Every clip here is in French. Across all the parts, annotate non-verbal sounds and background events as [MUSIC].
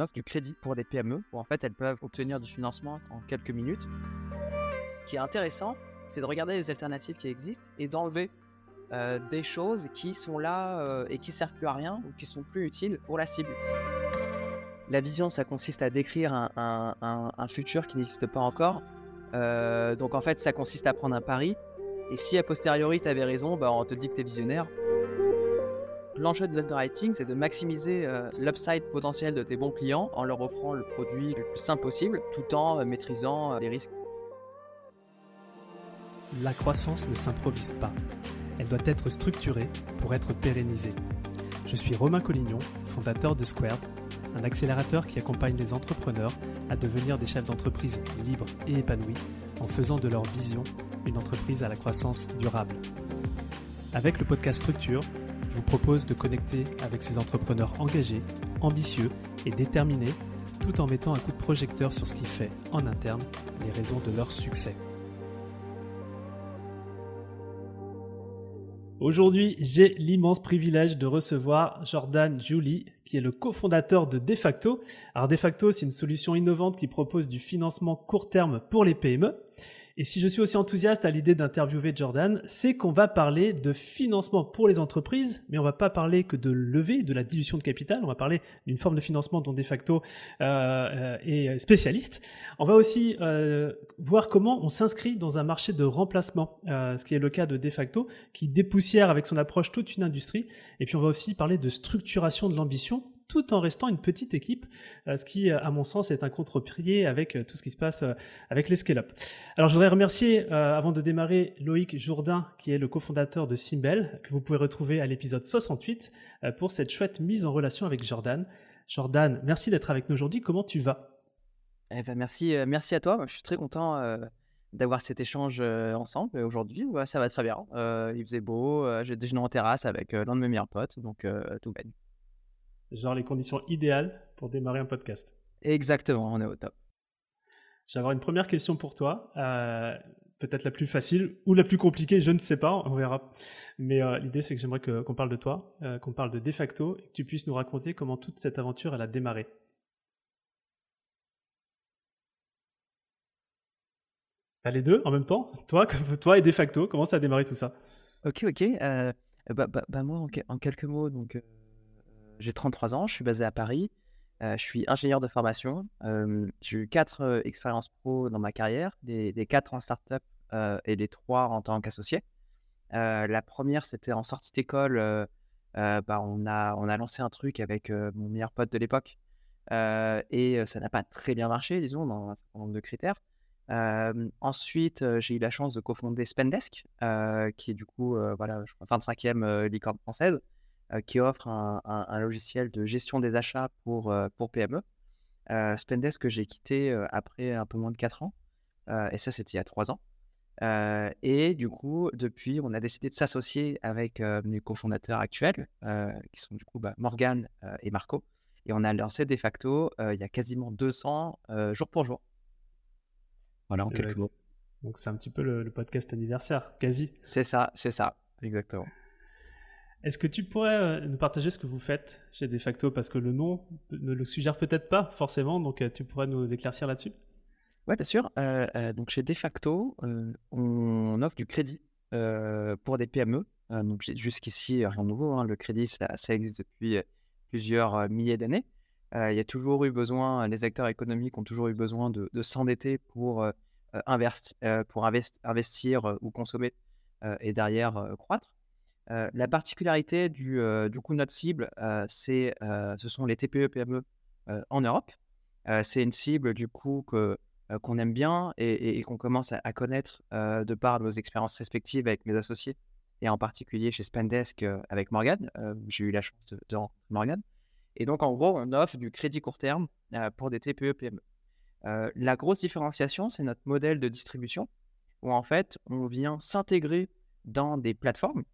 offre du crédit pour des PME où en fait elles peuvent obtenir du financement en quelques minutes. Ce qui est intéressant, c'est de regarder les alternatives qui existent et d'enlever euh, des choses qui sont là euh, et qui servent plus à rien ou qui sont plus utiles pour la cible. La vision, ça consiste à décrire un, futur qui n'existe pas encore. Euh, donc en fait, ça consiste à prendre un pari. Et si a posteriori tu avais raison, bah, on te dit que tu es visionnaire. L'enjeu de l'underwriting, c'est de maximiser l'upside potentiel de tes bons clients en leur offrant le produit le plus simple possible, tout en maîtrisant les risques. La croissance ne s'improvise pas. Elle doit être structurée pour être pérennisée. Je suis Romain Collignon, fondateur de Squared, un accélérateur qui accompagne les entrepreneurs à devenir des chefs d'entreprise libres et épanouis en faisant de leur vision une entreprise à la croissance durable. Avec le podcast Structure, je vous propose de connecter avec ces entrepreneurs engagés, ambitieux et déterminés tout en mettant un coup de projecteur sur ce qui fait en interne les raisons de leur succès. Aujourd'hui, j'ai l'immense privilège de recevoir Jordan Julie, qui est le cofondateur de Defacto. Alors Defacto, c'est une solution innovante qui propose du financement court terme pour les PME. Et si je suis aussi enthousiaste à l'idée d'interviewer Jordan, c'est qu'on va parler de financement pour les entreprises, mais on va pas parler que de levée, de la dilution de capital, on va parler d'une forme de financement dont de facto euh, euh, est spécialiste. On va aussi euh, voir comment on s'inscrit dans un marché de remplacement, ce qui est le cas de de facto, qui dépoussière avec son approche toute une industrie. Et puis on va aussi parler de structuration de l'ambition tout en restant une petite équipe, euh, ce qui, euh, à mon sens, est un contre-pied avec euh, tout ce qui se passe avec les scale-up. Alors, je voudrais remercier, avant de démarrer, Loïc Jourdain, qui est le cofondateur de Simbel, que vous pouvez retrouver à l'épisode 68, pour cette chouette mise en relation avec Jordan. Jordan, merci d'être avec nous aujourd'hui. Comment tu vas? Eh ben, merci, merci à toi. Je suis très content d'avoir cet échange ensemble aujourd'hui. ça va très bien. il faisait beau. J'ai déjeuné en terrasse avec l'un de mes meilleurs potes, donc tout va bien. Genre les conditions idéales pour démarrer un podcast. Exactement, on est au top. Je vais avoir une première question pour toi, euh, peut-être la plus facile ou la plus compliquée, je ne sais pas, on verra. Mais euh, l'idée, c'est que j'aimerais qu'on parle de toi, euh, qu'on parle de De facto, et que tu puisses nous raconter comment toute cette aventure, elle a démarré. les deux en même temps? Toi, [LAUGHS] toi et De facto, comment ça a démarré tout ça? Ok, ok. Bah, bah, bah, moi, en, quelques mots, donc j'ai 33 ans, je suis basé à Paris. je suis ingénieur de formation. j'ai eu quatre expériences pro dans ma carrière, des, quatre en start-up et les trois en tant qu'associé. la première, c'était en sortie d'école. Bah, on, a, on a lancé un truc avec mon meilleur pote de l'époque. et ça n'a pas très bien marché, disons, dans un certain nombre de critères. ensuite, j'ai eu la chance de cofonder Spendesk, qui est du coup, voilà, je crois, 25e licorne française. Euh, qui offre un, logiciel de gestion des achats pour, euh, pour PME. Euh, Spendesk que j'ai quitté après un peu moins de 4 ans. et ça, c'était il y a 3 ans. et du coup, depuis, on a décidé de s'associer avec mes cofondateurs actuels, qui sont du coup bah, Morgan et Marco. Et on a lancé de facto il y a quasiment 200 jour pour jour. Voilà, en quelques mots. Donc c'est un petit peu le, le podcast anniversaire, quasi. C'est ça, c'est ça, exactement. Est-ce que tu pourrais euh, nous partager ce que vous faites chez Defacto Parce que le nom ne le suggère peut-être pas forcément, donc euh, tu pourrais nous éclaircir là-dessus? Oui, bien sûr. Euh, donc chez Defacto, on offre du crédit pour des PME. jusqu'ici, rien de nouveau. Hein. le crédit, ça, existe depuis plusieurs milliers d'années. il y a toujours eu besoin, les acteurs économiques ont toujours eu besoin de, s'endetter pour investir ou consommer et derrière croître la particularité du, coup de notre cible, c'est, ce sont les TPE-PME e, en Europe. c'est une cible du coup que, qu'on aime bien et, qu'on commence à, connaître de par nos expériences respectives avec mes associés et en particulier chez Spendesk avec Morgan. j'ai eu la chance de, de, rencontrer Morgan. Et donc en gros, on offre du crédit court terme pour des TPE-PME. E. la grosse différenciation, c'est notre modèle de distribution où en fait, on vient s'intégrer dans des plateformes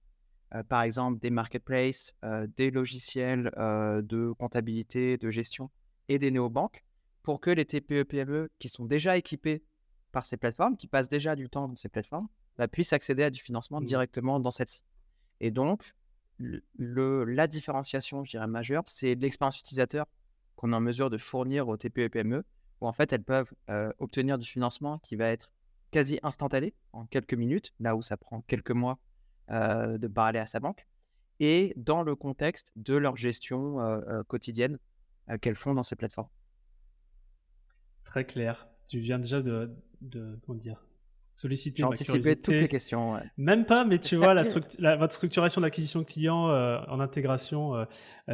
par exemple des marketplaces, des logiciels de comptabilité, de gestion et des néobanques pour que les TPE-PME e qui sont déjà équipés par ces plateformes, qui passent déjà du temps dans ces plateformes, bah, puissent accéder à du financement mmh. directement dans celle-ci. Et donc, le, la différenciation, je dirais, majeure, c'est l'expérience utilisateur qu'on est en mesure de fournir aux TPE et PME, où en fait elles peuvent obtenir du financement qui va être quasi instantané, en quelques minutes, là où ça prend quelques mois de parler à sa banque, et dans le contexte de leur gestion quotidienne qu'elles font dans ces plateformes. Très clair. Tu viens déjà de, de comment dire, solliciter ma curiosité. toutes les questions. Même pas, mais tu vois, la, [LAUGHS] votre structuration d'acquisition client en intégration,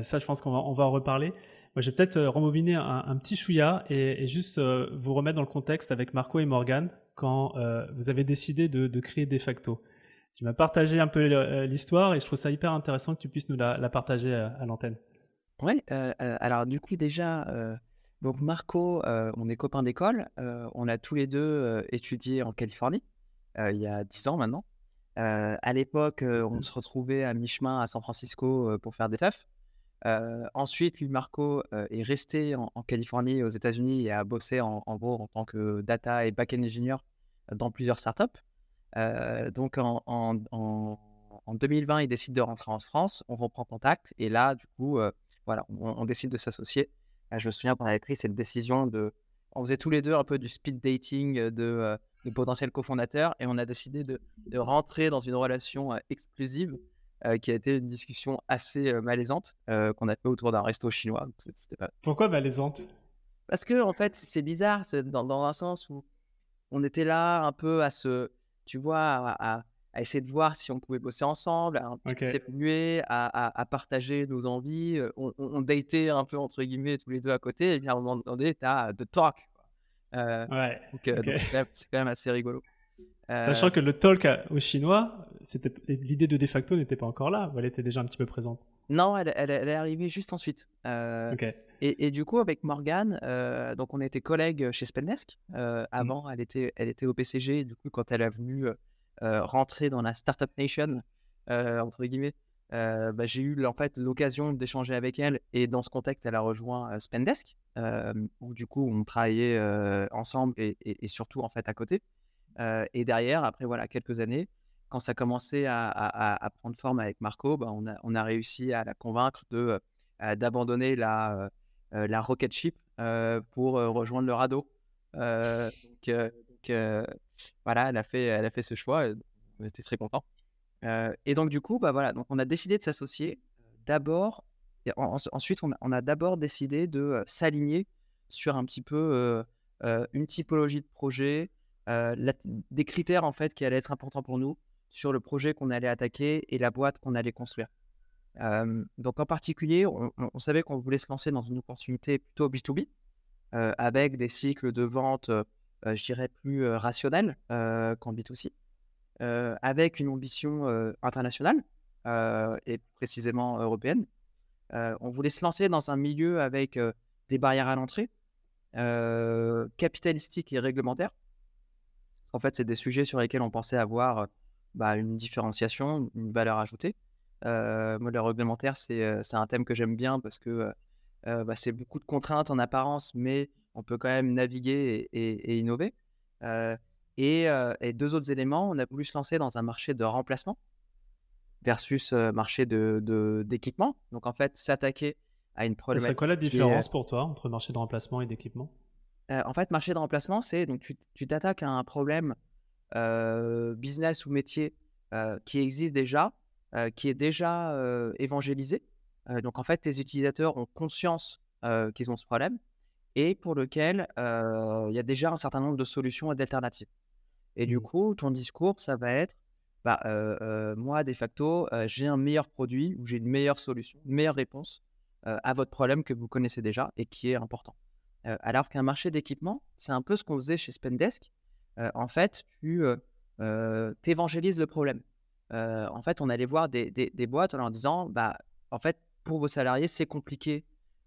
ça, je pense qu'on va, on va en reparler. Moi, je vais peut-être rembobiner un, petit chouïa et, juste vous remettre dans le contexte avec Marco et Morgan quand vous avez décidé de, de créer De facto. Tu m'as partagé un peu l'histoire et je trouve ça hyper intéressant que tu puisses nous la, partager à, l'antenne. Ouais, alors du coup déjà, donc Marco, on est copains d'école, on a tous les deux étudié en Californie, il y a 10 ans maintenant. à l'époque, on se retrouvait à mi-chemin à San Francisco pour faire des teufs. ensuite, lui, Marco, est resté en, Californie, aux États-Unis, et a bossé en, gros en tant que data et back-end engineer dans plusieurs startups. Donc en, en, 2020, il décide de rentrer en France, on reprend contact, et là, du coup, voilà, on, décide de s'associer. je me souviens qu'on avait pris cette décision de. On faisait tous les deux un peu du speed dating de, de potentiels cofondateurs, et on a décidé de, de rentrer dans une relation exclusive qui a été une discussion assez malaisante qu'on a fait autour d'un resto chinois. Pourquoi malaisante? Parce que en fait, c'est bizarre, c'est dans, dans, un sens où on était là un peu à se, tu vois, à, essayer de voir si on pouvait bosser ensemble, à à, à, partager nos envies. On, on, datait un peu entre guillemets tous les deux à côté, et bien à un moment donné, tu as de talk. Euh, ouais. Donc c'est quand, même assez rigolo. Sachant que le talk au chinois, c'était l'idée de de facto n'était pas encore là, elle était déjà un petit peu présente. Non, elle, elle, est arrivée juste ensuite. Euh, et, et, du coup, avec Morgane, euh, donc on était collègues chez Spendesk. Euh, mmh. avant, elle, était, elle était au PCG. Du coup, quand elle a venu rentrer dans la Startup Nation, entre guillemets, bah, j'ai eu en fait l'occasion d'échanger avec elle. Et dans ce contexte, elle a rejoint Spendesk, où du coup, on travaillait ensemble et, et, surtout en fait à côté. et derrière, après voilà quelques années, quand ça commençait à, à, prendre forme avec Marco, bah, on, a, réussi à la convaincre de d'abandonner la, la rocket ship pour rejoindre le radeau. donc, voilà, elle a fait, elle a fait ce choix. On était très contents. et donc du coup, bah voilà, donc on a décidé de s'associer. D'abord, ensuite, on a, on a d'abord décidé de s'aligner sur un petit peu une typologie de projet, des critères en fait qui allaient être importants pour nous sur le projet qu'on allait attaquer et la boîte qu'on allait construire. donc en particulier, on, savait qu'on voulait se lancer dans une opportunité plutôt B2B, avec des cycles de vente, je dirais, plus rationnels qu'en B2C, avec une ambition internationale et précisément européenne. on voulait se lancer dans un milieu avec des barrières à l'entrée, capitalistiques et réglementaires. En fait, c'est des sujets sur lesquels on pensait avoir bah, une différenciation, une valeur ajoutée. Euh, moi, le réglementaire, c'est un thème que j'aime bien parce que bah, c'est beaucoup de contraintes en apparence, mais on peut quand même naviguer et, innover. Et, deux autres éléments, on a voulu se lancer dans un marché de remplacement versus marché d'équipement. De, Donc, en fait, s'attaquer à une problématique. C'est quoi la différence pour toi entre marché de remplacement et d'équipement? En fait, marché de remplacement, c'est donc tu t'attaques à un problème business ou métier qui existe déjà, qui est déjà évangélisé. donc en fait, tes utilisateurs ont conscience qu'ils ont ce problème et pour lequel il y a déjà un certain nombre de solutions et d'alternatives. Et du mmh. coup, ton discours, ça va être, bah, moi, de facto, j'ai un meilleur produit ou j'ai une meilleure solution, une meilleure réponse à votre problème que vous connaissez déjà et qui est important. alors qu'un marché d'équipement, c'est un peu ce qu'on faisait chez Spendesk en fait, tu évangélises le problème. en fait, on allait voir des, boîtes en leur disant, bah, en fait, pour vos salariés, c'est compliqué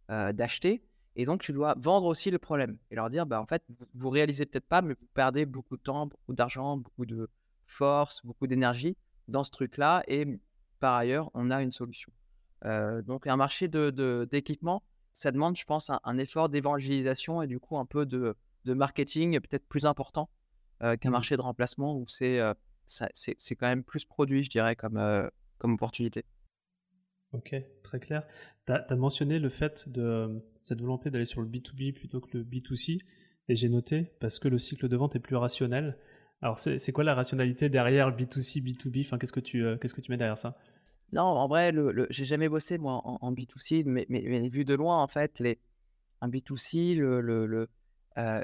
d'acheter. Et donc, tu dois vendre aussi le problème et leur dire, bah, en fait, vous, réalisez peut-être pas, mais vous perdez beaucoup de temps, beaucoup d'argent, beaucoup de force, beaucoup d'énergie dans ce truc-là. Et par ailleurs, on a une solution. donc, un marché d'équipement, de, ça demande, je pense, un, effort d'évangélisation et du coup un peu de, marketing peut-être plus important qu'un mmh marché de remplacement où c'est c'est quand même plus produit, je dirais, comme, comme opportunité. Ok, très clair. Tu as, mentionné le fait de, cette volonté d'aller sur le B2B plutôt que le B2C. Et j'ai noté parce que le cycle de vente est plus rationnel. Alors, c'est quoi la rationalité derrière B2C, B2B enfin, Qu'est-ce que, tu, qu'est-ce que tu mets derrière ça? Non, en vrai, le, j'ai jamais bossé moi en, B2C, mais, mais, vu de loin, en fait, les, un B2C, le, le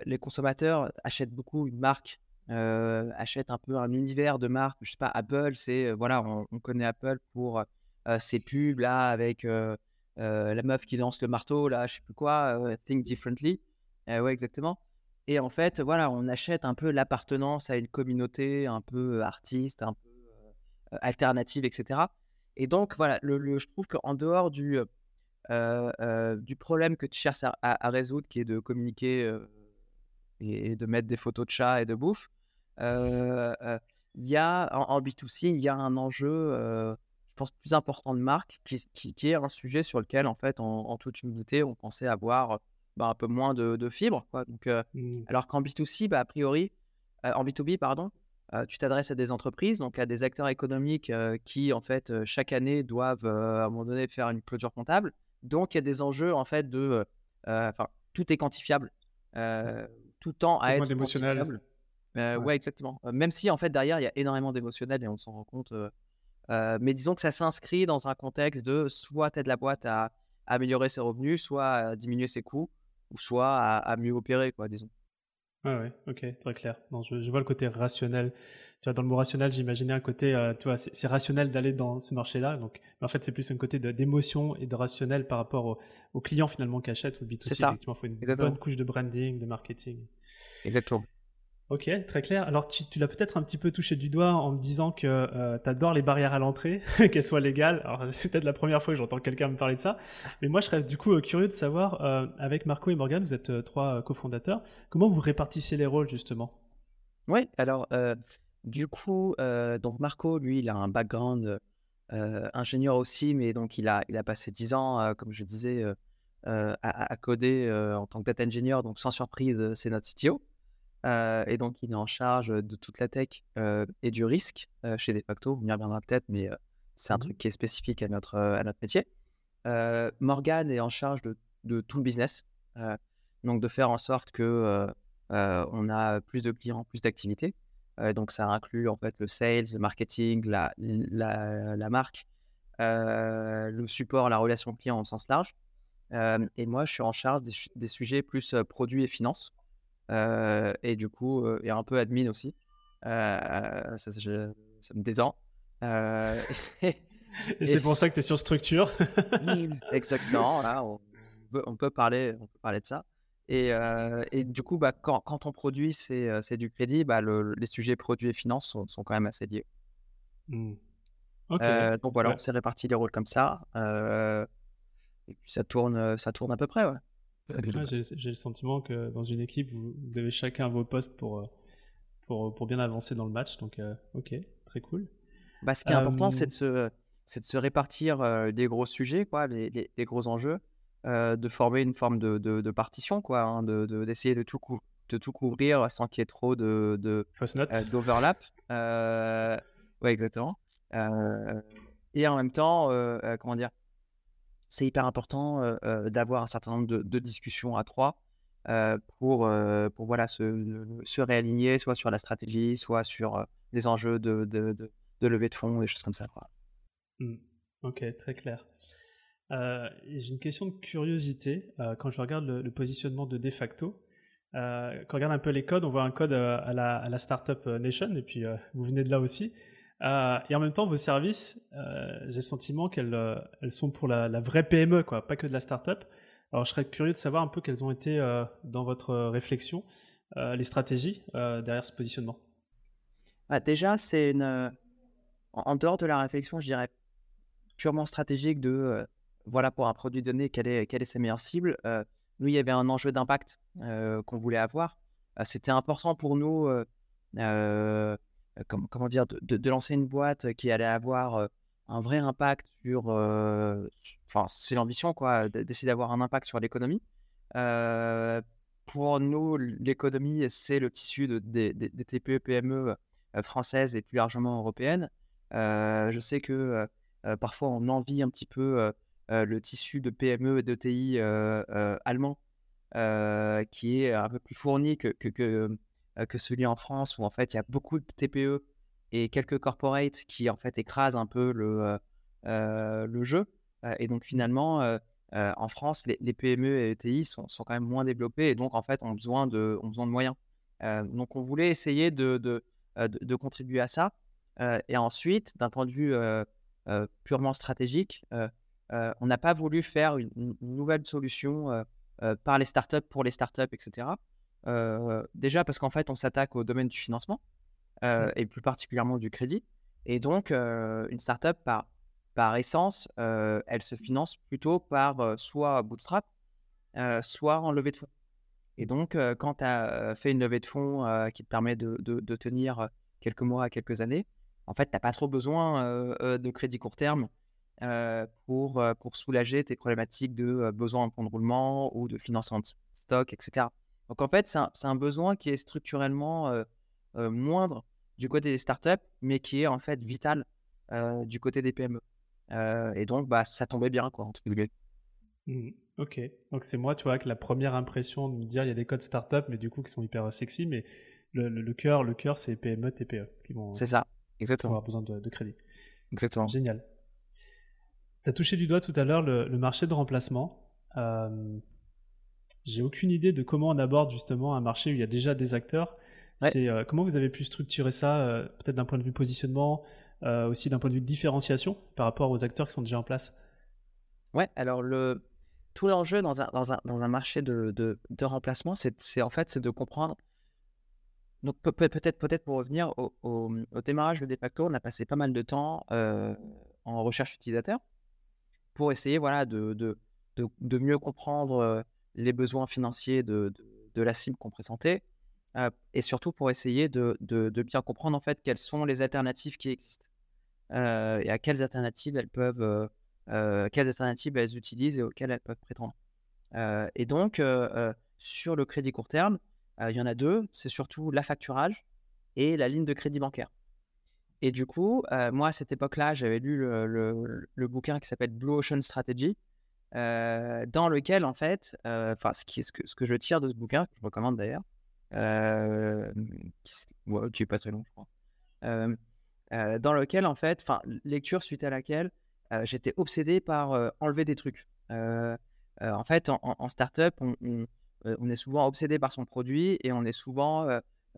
les consommateurs achètent beaucoup une marque euh, achète un peu un univers de marque. Je sais pas, Apple, c'est voilà, on, connaît Apple pour ses pubs là avec la meuf qui lance le marteau là, je sais plus quoi, Think Differently. ouais, exactement. Et en fait, voilà, on achète un peu l'appartenance à une communauté un peu artiste, un peu alternative, etc. Et donc, voilà, je trouve qu'en dehors du, du problème que tu cherches à, résoudre, qui est de communiquer et, de mettre des photos de chats et de bouffe, il y a en, B2C, il y a un enjeu, je pense, plus important de marque, qui, qui, est un sujet sur lequel, en fait, en, toute humilité, on pensait avoir bah, un peu moins de, de fibres. Quoi. Donc, mmh. Alors qu'en B2C, bah, a priori, en B2B, pardon, tu t'adresses à des entreprises, donc à des acteurs économiques qui, en fait, chaque année doivent, à un moment donné, faire une clôture comptable. Donc, il y a des enjeux, en fait, de. Enfin, tout est quantifiable. tout tend à être quantifiable. Ouais. exactement. même si en fait derrière il y a énormément d'émotionnel et on s'en rend compte. mais disons que ça s'inscrit dans un contexte de soit de la boîte à, améliorer ses revenus, soit à diminuer ses coûts, ou soit à, mieux opérer, quoi, disons. Ouais, ouais, ok, très clair. je, vois le côté rationnel. Tu vois, dans le mot rationnel, j'imaginais un côté, tu vois, c'est rationnel d'aller dans ce marché-là. Donc, en fait, c'est plus un côté d'émotion et de rationnel par rapport aux clients finalement qui achètent ou C'est ça. Effectivement, il faut une bonne couche de branding, de marketing. Exactement. Ok, très clair. Alors tu, l'as peut-être un petit peu touché du doigt en me disant que euh, tu adores les barrières à l'entrée, [LAUGHS] qu'elles soient légales. Alors [LAUGHS] c'est peut-être la première fois que j'entends quelqu'un me parler de ça. Mais moi je serais du coup euh, curieux de savoir, euh, avec Marco et Morgan, vous êtes trois cofondateurs, comment vous répartissez les rôles justement? Oui, alors du coup, donc Marco, lui, il a un background ingénieur aussi, mais donc il a, il a passé 10 ans, comme je disais, à, à, coder en tant que data engineer. Donc sans surprise, c'est notre CTO et donc, il est en charge de toute la tech et du risque chez Defacto. On y reviendra peut-être, mais c'est un mmh truc qui est spécifique à notre, à notre métier. Morgan est en charge de, de tout le business, donc de faire en sorte que on a plus de clients, plus d'activités. donc, ça inclut en fait le sales, le marketing, la, la, la marque, le support, la relation client au sens large. et moi, je suis en charge des, des sujets plus produits et finances et du coup, et un peu admin aussi. Ça, ça, me détend. [LAUGHS] et, c'est pour ça que tu es sur structure. [LAUGHS] Exactement, là, on peut, parler, on peut parler de ça. Et, et du coup, bah, quand, quand, on produit, c'est du crédit, bah, les sujets produits et finances sont, sont quand même assez liés. Mmh. donc voilà, on s'est réparti les rôles comme ça. et puis ça tourne, ça tourne à peu près, ouais. J'ai le sentiment que dans une équipe, vous, avez chacun vos postes pour, euh, pour, pour, bien avancer dans le match. Donc, euh, ok, très cool. Bah, ce qui est important, c'est de, se, de se répartir euh, des gros sujets, quoi, les, les, gros enjeux, de former une forme de, de, partition, quoi, hein, d'essayer de, tout de tout couvrir sans qu'il y ait trop de, d'overlap. ouais, exactement. et en même temps, comment dire, c'est hyper important d'avoir un certain nombre de, discussions à trois pour, pour voilà, se, se, réaligner, soit sur la stratégie, soit sur les enjeux de, de, levée de fonds, des choses comme ça. Mmh. Ok, très clair. J'ai une question de curiosité. quand je regarde le, positionnement de De facto, quand on regarde un peu les codes, on voit un code à la, à la Startup Nation, et puis vous venez de là aussi. Euh, et en même temps, vos services, euh, j'ai le sentiment qu'elles euh, sont pour la, vraie PME, quoi, pas que de la start-up. Alors, je serais curieux de savoir un peu quelles ont été, dans votre réflexion, les stratégies derrière ce positionnement. Bah, déjà, c'est une. En dehors de la réflexion, je dirais purement stratégique de, voilà, pour un produit donné, quelle est sa meilleure cible. nous, il y avait un enjeu d'impact qu'on voulait avoir. C'était important pour nous comment dire, de, lancer une boîte qui allait avoir un vrai impact sur. Enfin, c'est l'ambition, quoi, d'essayer d'avoir un impact sur l'économie. pour nous, l'économie, c'est le tissu de, des, TPE, PME françaises et plus largement européennes. je sais que parfois on envie un petit peu le tissu de PME et d'ETI allemand, qui est un peu plus fourni que, que, celui en France, où en fait il y a beaucoup de TPE et quelques corporates qui en fait écrasent un peu le, le jeu. et donc finalement, en France, les, PME et ETI sont, sont, quand même moins développés et donc en fait ont besoin de, ont besoin de moyens. donc on voulait essayer de, de, de contribuer à ça. et ensuite, d'un point de vue purement stratégique, on n'a pas voulu faire une, nouvelle solution par les startups pour les startups, etc. déjà parce qu'en fait, on s'attaque au domaine du financement mmh. et plus particulièrement du crédit. Et donc, une startup, par, par essence, elle se finance plutôt par soit bootstrap, soit en levée de fonds. Et donc, quand tu as fait une levée de fonds qui te permet de, de, tenir quelques mois à quelques années, en fait, tu n'as pas trop besoin de crédit court terme pour, pour soulager tes problématiques de besoin en fonds de roulement ou de financement de stock, etc. Donc, en fait, c'est un, un, besoin qui est structurellement moindre du côté des startups, mais qui est en fait vital du côté des PME. et donc, bah, ça tombait bien, quoi, entre guillemets. Mmh. Ok, donc c'est moi, tu vois, que la première impression de me dire il y a des codes startup, mais du coup qui sont hyper sexy, mais le, le, cœur, le cœur, c'est PME, TPE qui vont, c'est ça, exactement. avoir besoin de, crédit. Exactement. Génial. Tu as touché du doigt tout à l'heure le, marché de remplacement. Euh, j'ai aucune idée de comment on aborde justement un marché où il y a déjà des acteurs. C'est euh, comment vous avez pu structurer ça, euh, peut-être d'un point de vue positionnement, aussi d'un point de vue de différenciation par rapport aux acteurs qui sont déjà en place? Ouais, alors le, tout l'enjeu dans un, dans, un, dans un marché de, de, de remplacement, c'est en fait c'est de comprendre. Donc peut-être peut-être pour revenir au, au, démarrage de Defacto, on a passé pas mal de temps euh, en recherche utilisateur pour essayer voilà de, de, de mieux comprendre euh, les besoins financiers de, de la cible qu'on présentait euh, et surtout pour essayer de, bien comprendre en fait quelles sont les alternatives qui existent et à quelles alternatives elles peuvent euh, quelles alternatives elles utilisent et auxquelles elles peuvent prétendre. Euh, et donc, euh, sur le crédit court terme, il y en a deux, c'est surtout la facturage et la ligne de crédit bancaire. Et du coup, moi, à cette époque-là, j'avais lu le, bouquin qui s'appelle Blue Ocean Strategy, dans lequel, en fait, enfin, ce, que, je tire de ce bouquin, que je recommande d'ailleurs, qui, est pas très long, je crois, dans lequel, en fait, enfin, lecture suite à laquelle j'étais obsédé par enlever des trucs. en fait, en, startup, on, est souvent obsédé par son produit et on est souvent,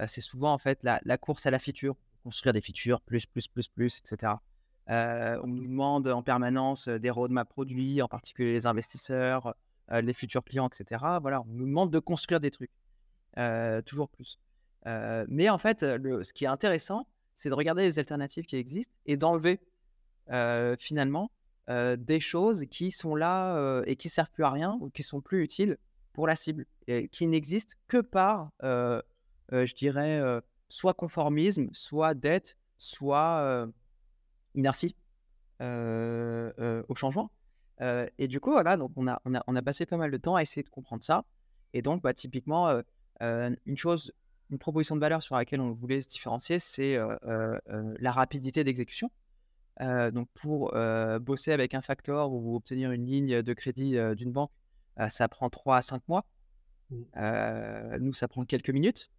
c'est souvent en fait la, course à la feature, construire des features plus, plus, plus, plus, etc. on nous demande en permanence des roadmaps produits, en particulier les investisseurs, les futurs clients, etc. Voilà, on nous demande de construire des trucs, toujours plus. mais en fait, ce qui est intéressant, c'est de regarder les alternatives qui existent et d'enlever finalement des choses qui sont là et qui servent plus à rien ou qui sont plus utiles pour la cible qui n'existent que par, je dirais, soit conformisme, soit dette, soit inertie au changement. et du coup, voilà, donc on a, on, a, on a passé pas mal de temps à essayer de comprendre ça. Et donc, bah, typiquement, une chose, une proposition de valeur sur laquelle on voulait se différencier, c'est la rapidité d'exécution donc pour bosser avec un factor ou obtenir une ligne de crédit d'une banque, ça prend 3 à 5 mois. Mmh. nous, ça prend quelques minutes.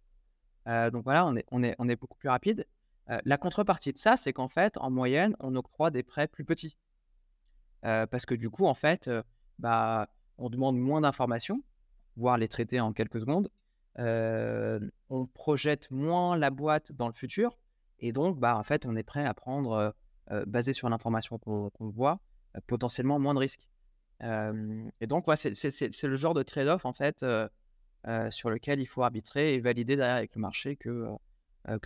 donc voilà, on est, on, est, on est beaucoup plus rapide. La contrepartie de ça, c'est qu'en fait, en moyenne, on octroie des prêts plus petits. parce que du coup, en fait, bah, on demande moins d'informations, voire les traiter en quelques secondes. on projette moins la boîte dans le futur. Et donc, bah, en fait, on est prêt à prendre basé sur l'information qu'on voit, potentiellement moins de risques. et donc, c'est le genre de trade-off en fait sur lequel il faut arbitrer et valider derrière avec le marché que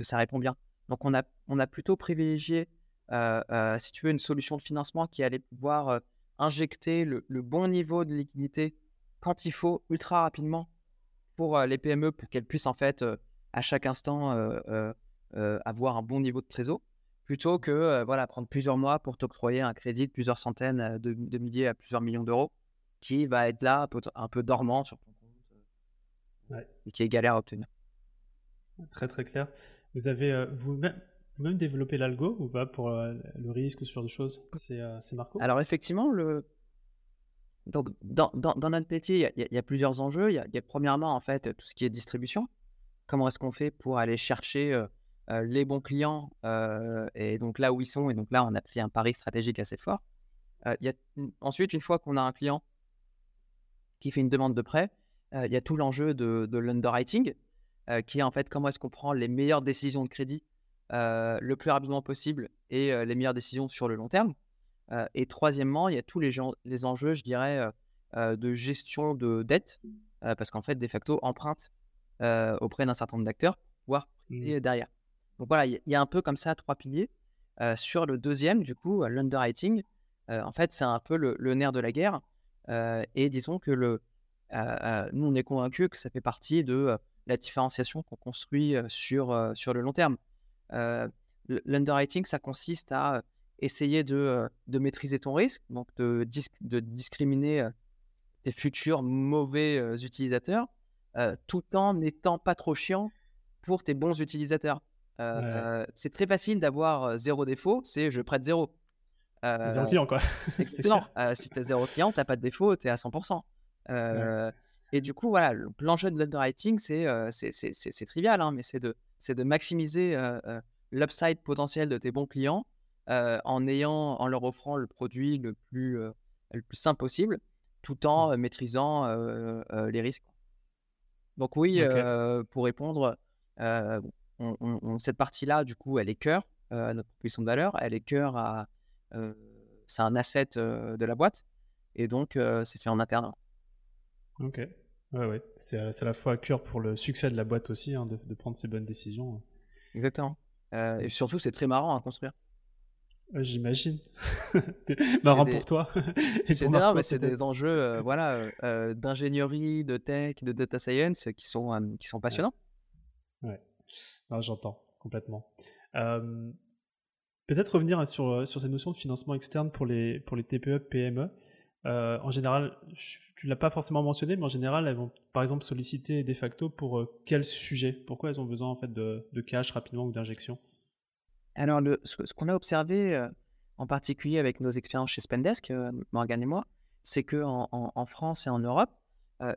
ça répond bien. Donc, on a, on a plutôt privilégié, si tu veux, une solution de financement qui allait pouvoir injecter le, bon niveau de liquidité quand il faut, ultra rapidement, pour les PME, pour qu'elles puissent en fait, à chaque instant, avoir un bon niveau de trésor plutôt que voilà, prendre plusieurs mois pour t'octroyer un crédit de plusieurs centaines de, milliers à plusieurs millions d'euros qui va être là un peu, dormant sur ton compte et qui est galère à obtenir. Très très clair. Vous avez vous-même même développé l'algo ou pas pour le risque ou ce genre de choses? C'est Marco? Alors effectivement, le, Donc, dans, dans, dans notre métier, il y, y, a plusieurs enjeux. Il y, y, a premièrement, en fait, tout ce qui est distribution. Comment est-ce qu'on fait pour aller chercher les bons clients et donc là où ils sont. Et donc là, on a pris un pari stratégique assez fort. y a, ensuite, une fois qu'on a un client qui fait une demande de prêt, il y a tout l'enjeu de, de l'underwriting, qui est en fait comment est-ce qu'on prend les meilleures décisions de crédit le plus rapidement possible et les meilleures décisions sur le long terme. et troisièmement, il y a tous les, les enjeux, je dirais, de gestion de dette, parce qu'en fait, de facto, emprunte auprès d'un certain nombre d'acteurs, voire mmh. derrière. Donc voilà, il y, a un peu comme ça trois piliers. sur le deuxième, du coup, l'underwriting, en fait, c'est un peu le, nerf de la guerre. et disons que le, nous, on est convaincus que ça fait partie de la différenciation qu'on construit sur, sur le long terme. L'underwriting, ça consiste à essayer de, de, maîtriser ton risque, donc de, de discriminer tes futurs mauvais utilisateurs, tout en n'étant pas trop chiant pour tes bons utilisateurs. C'est très facile d'avoir zéro défaut, c'est je prête zéro. zéro client, quoi. [LAUGHS] Exactement. si tu as zéro client, tu n'as pas de défaut, tu es à 100%. Et du coup, voilà, l'enjeu de l'underwriting, c'est c'est trivial, hein, mais c'est de, de maximiser l'upside potentiel de tes bons clients en, ayant, en leur offrant le produit le plus, le plus simple possible, tout en mmh. maîtrisant les risques. Donc oui, pour répondre, on, cette partie-là, du coup, elle est cœur à notre proposition de valeur, elle est cœur à... c'est un asset de la boîte, et donc c'est fait en interne. Ok. Ouais, ouais. C'est à, la fois à cœur pour le succès de la boîte aussi, hein, de, prendre ces bonnes décisions. Exactement. Euh, et surtout, c'est très marrant à construire. J'imagine. [LAUGHS] marrant pour toi. [LAUGHS] c'est énorme, mais c'est des enjeux euh, voilà, euh, d'ingénierie, de tech, de data science qui sont, qui sont passionnants. Ouais, j'entends complètement. Peut-être revenir sur, sur ces notions de financement externe pour les, pour les TPE, PME. Euh, en général, tu l'as pas forcément mentionné, mais en général, elles vont par exemple solliciter de facto pour euh, quel sujet? Pourquoi elles ont besoin en fait de, cash rapidement ou d'injection? Alors, ce, qu'on a observé euh, en particulier avec nos expériences chez Spendesk, Morgan et moi, c'est qu'en en, France et en Europe,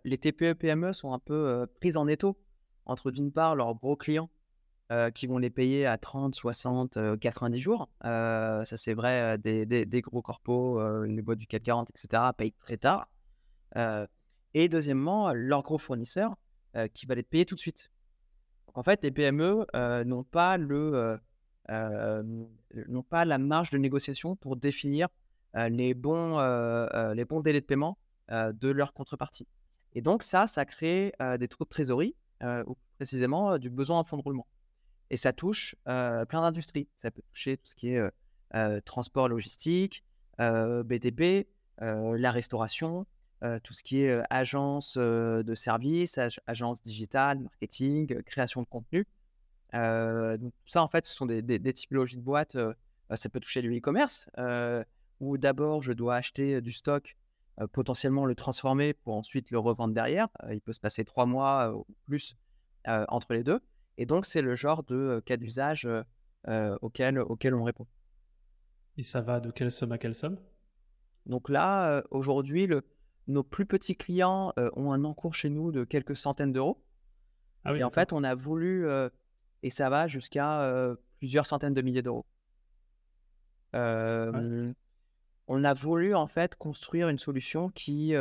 les TPE-PME sont un peu prises en étau entre d'une part leurs gros clients euh, qui vont les payer à 30, 60, 90 jours. Euh, ça, c'est vrai, euh, des, gros corpos, les boîtes du 440, etc., payent très tard. et deuxièmement, leurs gros fournisseurs qui va les payer tout de suite. Donc, en fait, les PME n'ont pas, le, n'ont pas la marge de négociation pour définir les, bons, les bons délais de paiement de leur contrepartie. Et donc, ça, ça crée des trous de trésorerie, ou précisément du besoin en fonds de roulement. Et ça touche plein d'industries. Ça peut toucher tout ce qui est transport logistique, BTP, la restauration, tout ce qui est agence de services, agence digitale, marketing, création de contenu. donc, ça, en fait, ce sont des, des, typologies de boîtes. ça peut toucher du e-commerce, où d'abord, je dois acheter du stock, potentiellement le transformer pour ensuite le revendre derrière. il peut se passer trois mois ou plus entre les deux. Et donc, c'est le genre de cas d'usage auquel, auquel on répond. Et ça va de quelle somme à quelle somme? Donc là, aujourd'hui, nos plus petits clients ont un encours chez nous de quelques centaines d'euros. Ah et en fait, on a voulu, et ça va jusqu'à plusieurs centaines de milliers d'euros. On a voulu en fait construire une solution qui,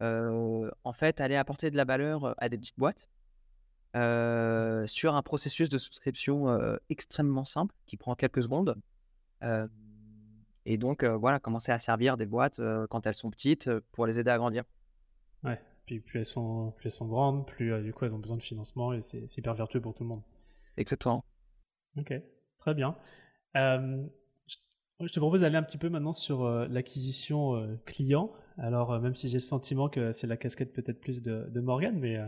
en fait, allait apporter de la valeur à des petites boîtes sur un processus de souscription extrêmement simple qui prend quelques secondes. et donc, voilà, commencer à servir des boîtes quand elles sont petites pour les aider à grandir. Ouais, puis plus elles sont, plus elles sont grandes, plus du coup elles ont besoin de financement et c'est hyper vertueux pour tout le monde. Exactement. Ok, très bien. je te propose d'aller un petit peu maintenant sur l'acquisition client. Alors, même si j'ai le sentiment que c'est la casquette peut-être plus de, de Morgan, mais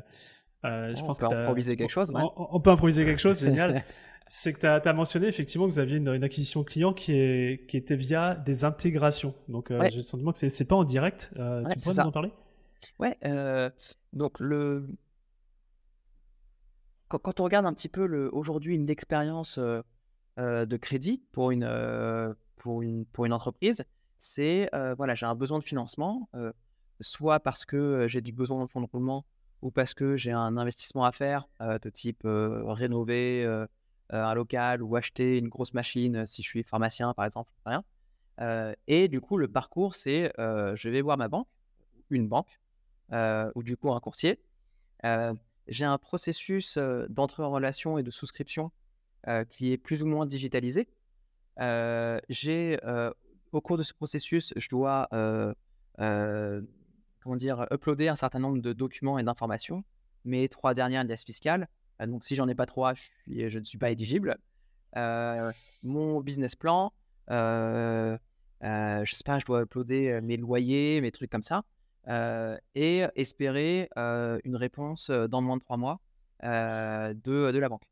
euh, je on pense peut improviser quelque chose. On, peut improviser quelque chose, [LAUGHS] génial. C'est que tu as, mentionné effectivement que vous aviez une, acquisition client qui, est, qui, était via des intégrations. Donc euh, j'ai le sentiment que c'est pas en direct. Euh, tu pourrais nous en parler? Ouais. donc le quand, on regarde un petit peu aujourd'hui une expérience de crédit pour une, pour une, pour une entreprise, c'est voilà, j'ai un besoin de financement. soit parce que j'ai du besoin de fonds de roulement ou parce que j'ai un investissement à faire de type rénover un local ou acheter une grosse machine si je suis pharmacien par exemple, rien. et du coup, le parcours, c'est je vais voir ma banque, une banque, ou du coup un courtier. j'ai un processus d'entrée en relation et de souscription qui est plus ou moins digitalisé. j'ai au cours de ce processus, je dois comment dire, uploader un certain nombre de documents et d'informations. Mes trois dernières liasses fiscales. donc, si j'en ai pas trois, je, ne suis pas éligible. mon business plan. je sais pas, je dois uploader mes loyers, mes trucs comme ça. et espérer une réponse dans moins de trois mois de, de la banque.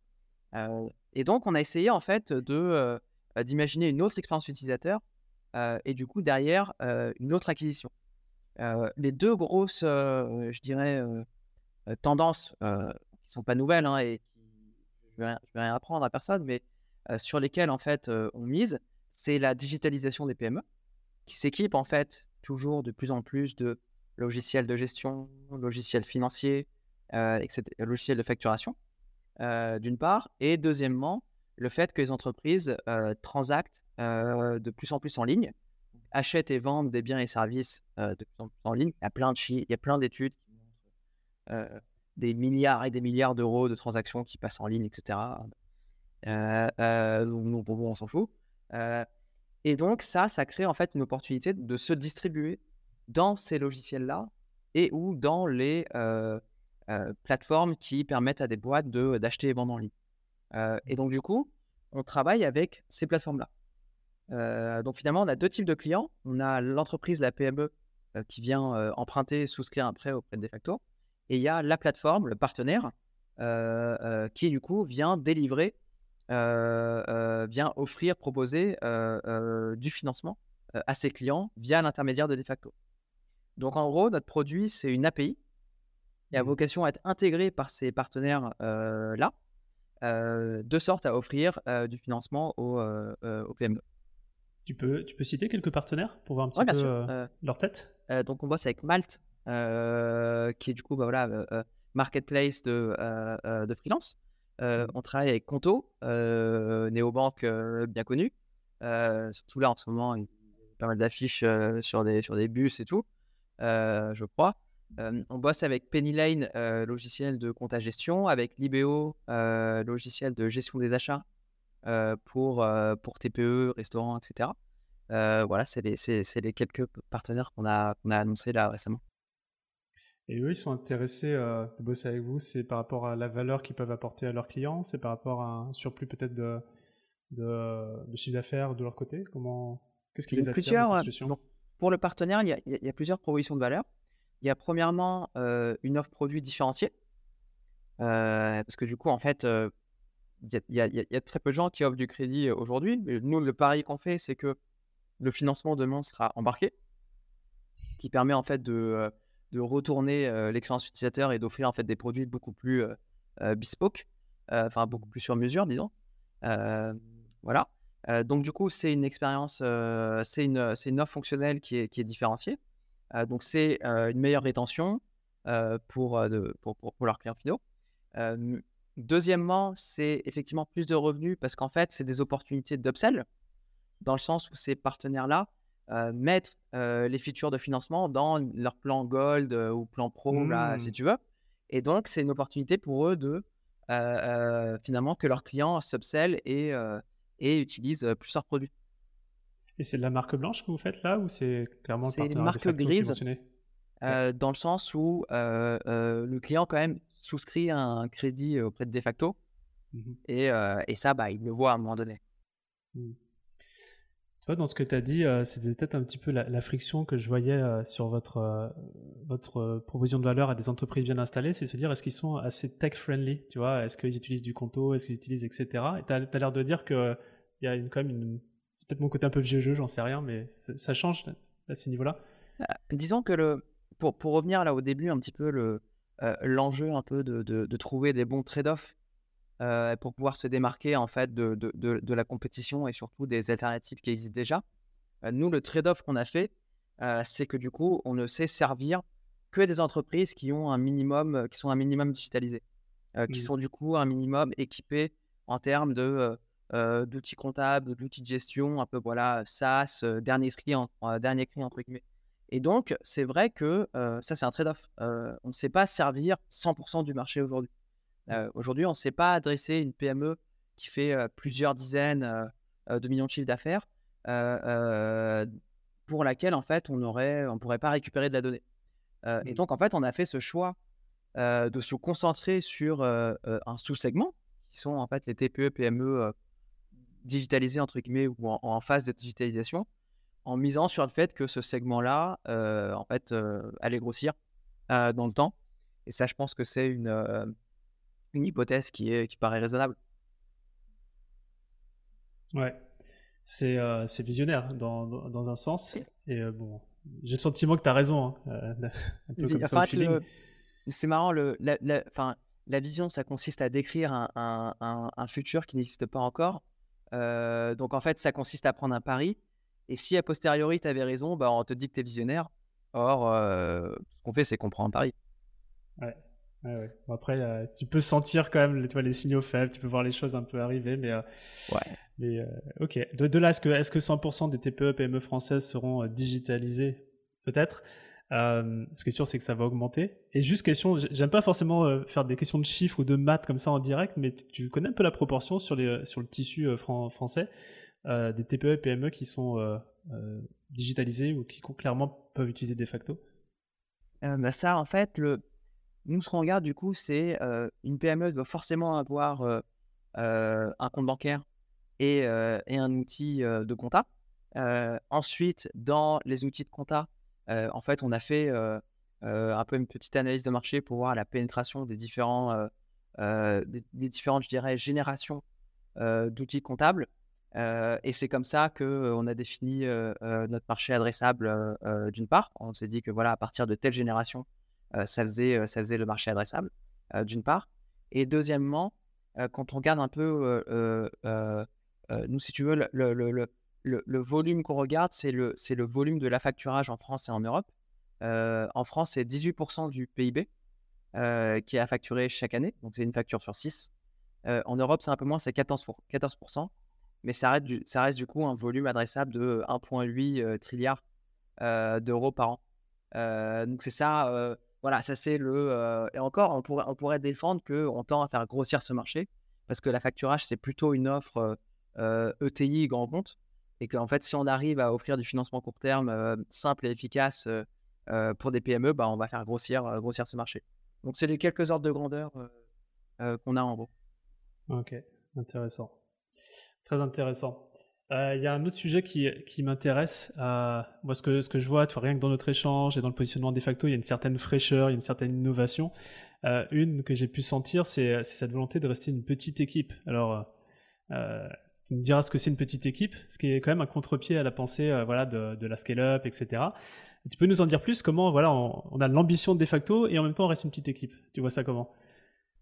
et donc, on a essayé en fait d'imaginer une autre expérience utilisateur et du coup derrière une autre acquisition les deux grosses, je dirais, tendances qui ne sont pas nouvelles hein, et je ne vais, rien apprendre à personne, mais sur lesquelles en fait on mise, c'est la digitalisation des PME qui s'équipent en fait toujours de plus en plus de logiciels de gestion, logiciels financiers, etc., logiciels de facturation, d'une part, et deuxièmement, le fait que les entreprises transactent de plus en plus en ligne achètent et vendent des biens et services plus en ligne. Il y a plein de a plein d'études qui montrent des milliards et des milliards d'euros de transactions qui passent en ligne, etc. donc, on s'en fout. et donc ça, ça crée en fait une opportunité de se distribuer dans ces logiciels-là et ou dans les plateformes qui permettent à des boîtes de, d'acheter et vendre en ligne. et donc du coup, on travaille avec ces plateformes-là donc finalement, on a deux types de clients. On a l'entreprise, la PME, qui vient emprunter, souscrire un prêt auprès de Defacto. Et il y a la plateforme, le partenaire, qui du coup vient délivrer, vient offrir, proposer du financement à ses clients via l'intermédiaire de Defacto. Donc en gros, notre produit, c'est une API et a mmh. vocation à être intégré par ces partenaires-là, de sorte à offrir du financement aux, aux PME. Tu peux, tu peux citer quelques partenaires pour voir un petit peu euh, euh, leur tête? euh, Donc on bosse avec Malte, qui est du coup bah, voilà, marketplace de, de freelance. Mmh. on travaille avec Conto, néobanque bien connu. surtout là en ce moment, il y a pas mal d'affiches sur, des, sur des bus et tout, je crois. on bosse avec Pennylane, logiciel de compte à gestion, avec Libéo, logiciel de gestion des achats pour, pour TPE, restaurants, etc. voilà, c'est les, les, quelques partenaires qu'on a, a annoncés là récemment. Et eux, ils sont intéressés de bosser avec vous, c'est par rapport à la valeur qu'ils peuvent apporter à leurs clients, c'est par rapport à un surplus peut-être de, de, de, chiffre d'affaires de leur côté? Comment Qu'est-ce qui les attire dans cette Pour le partenaire, il y, a, il y, a, plusieurs propositions de valeur. Il y a premièrement une offre produit différenciée, parce que du coup, en fait, il y, a très peu de gens qui offrent du crédit aujourd'hui. Nous, le pari qu'on fait, c'est que le financement demain sera embarqué, qui permet en fait de, retourner l'expérience utilisateur et d'offrir en fait des produits beaucoup plus bespoke, enfin beaucoup plus sur mesure, disons. voilà. donc du coup, c'est une expérience, c'est une, offre fonctionnelle qui est, qui différenciée. donc c'est une meilleure rétention pour, pour, leurs clients finaux. Deuxièmement, c'est effectivement plus de revenus parce qu'en fait, c'est des opportunités d'upsell dans le sens où ces partenaires-là mettent les features de financement dans leur plan Gold ou plan Pro, là, si mmh. tu veux. Et donc, c'est une opportunité pour eux de finalement que leurs clients s'upsell et, et utilisent plus leurs produits. Et c'est de la marque blanche que vous faites là ou c'est clairement C'est une marque grise dans le sens où le client quand même souscrit un crédit auprès de Defacto. Mmh et, et, ça, bah, il le voit à un moment donné. Mmh. Tu vois, dans ce que tu as dit, c'était peut-être un petit peu la, friction que je voyais sur votre, votre proposition de valeur à des entreprises bien installées, c'est se dire est-ce qu'ils sont assez tech-friendly Tu vois, est-ce qu'ils utilisent du Conto Est-ce qu'ils utilisent etc. Et tu as, l'air de dire qu'il y a une, quand même une. C'est peut-être mon côté un peu vieux jeu, j'en sais rien, mais ça change à ces niveaux-là? Bah, disons que le, pour, pour revenir là au début, un petit peu le, l'enjeu un peu de, de, trouver des bons trade-offs pour pouvoir se démarquer en fait de, de, la compétition et surtout des alternatives qui existent déjà. nous, le trade-off qu'on a fait, c'est que du coup, on ne sait servir que des entreprises qui ont un minimum, qui sont un minimum digitalisées, qui mmh. sont du coup un minimum équipées en termes de d'outils comptables, d'outils de gestion, un peu voilà, SaaS, dernier cri, dernier cri entre guillemets. Et donc, c'est vrai que ça, c'est un trade-off. on ne sait pas servir 100% du marché aujourd'hui. Mmh. aujourd'hui, on ne sait pas adresser une PME qui fait plusieurs dizaines de millions de chiffres d'affaires, pour laquelle, en fait, on ne on pourrait pas récupérer de la donnée. Et mmh. donc, en fait, on a fait ce choix de se concentrer sur un sous-segment, qui sont en fait les TPE, PME digitalisés, entre guillemets, ou en, phase de digitalisation, en misant sur le fait que ce segment-là, en fait, allait grossir dans le temps. Et ça, je pense que c'est une, une hypothèse qui, est, qui paraît raisonnable. Ouais, c'est visionnaire dans, dans, un sens. Et bon, j'ai le sentiment que tu as raison. Hein, [LAUGHS] un peu comme ça, c'est marrant, le, la, la, la, vision, ça consiste à décrire un, un, un, futur qui n'existe pas encore. Euh, donc en fait, ça consiste à prendre un pari. Et si a posteriori, tu avais raison, bah, on te dit que tu es visionnaire. Or, euh, ce qu'on fait, c'est qu'on prend un pari. Ouais. ouais, après, euh, tu peux sentir quand même tu vois, les signaux faibles, tu peux voir les choses un peu arriver, mais, ouais. mais ok. De, de là, est-ce que, est que 100% des TPE, PME françaises seront digitalisées? Peut-être. Euh, ce qui est sûr, c'est que ça va augmenter. Et juste question, j'aime pas forcément euh, faire des questions de chiffres ou de maths comme ça en direct, mais tu connais un peu la proportion sur, les, sur le tissu euh, français? Des TPE et PME qui sont digitalisés ou qui clairement peuvent utiliser de facto bah Ça, en fait, nous, ce qu'on regarde du coup, c'est une PME doit forcément avoir un compte bancaire et, et un outil de compta. ensuite, dans les outils de compta, en fait, on a fait un peu une petite analyse de marché pour voir la pénétration des, différents, des, différentes, je dirais, générations d'outils comptables. Et c'est comme ça qu'on a défini notre marché adressable d'une part. On s'est dit que voilà, à partir de telle génération, ça, faisait, ça faisait le marché adressable d'une part. Et deuxièmement, quand on regarde un peu, nous, si tu veux, le, le, le, volume qu'on regarde, c'est le, le volume de la facturage en France et en Europe. En France, c'est 18% du PIB qui est à facturer chaque année, donc c'est une facture sur 6. Euh, en Europe, c'est un peu moins, c'est 14%, 14%, mais ça reste, du, ça reste du coup un volume adressable de 1,8 trilliard d'euros par an. donc c'est ça, voilà, ça c'est le... et encore, on pourrait, on pourrait défendre qu'on tend à faire grossir ce marché, parce que la facturage, c'est plutôt une offre ETI e grand compte et qu'en fait, si on arrive à offrir du financement court terme simple et efficace pour des PME, bah, on va faire grossir, grossir ce marché. Donc, c'est les quelques ordres de grandeur qu'on a en gros. Ok, intéressant. Très intéressant. Il y a un autre sujet qui, m'intéresse. moi, ce que, je vois, tu vois, rien que dans notre échange et dans le positionnement de facto, il y a une certaine fraîcheur, il y a une certaine innovation. une que j'ai pu sentir, c'est cette volonté de rester une petite équipe. Alors, tu me diras ce que c'est une petite équipe, ce qui est quand même un contre-pied à la pensée euh, voilà, de, la scale-up, etc. Tu peux nous en dire plus? Comment voilà, on, a l'ambition de facto et en même temps on reste une petite équipe? Tu vois ça comment?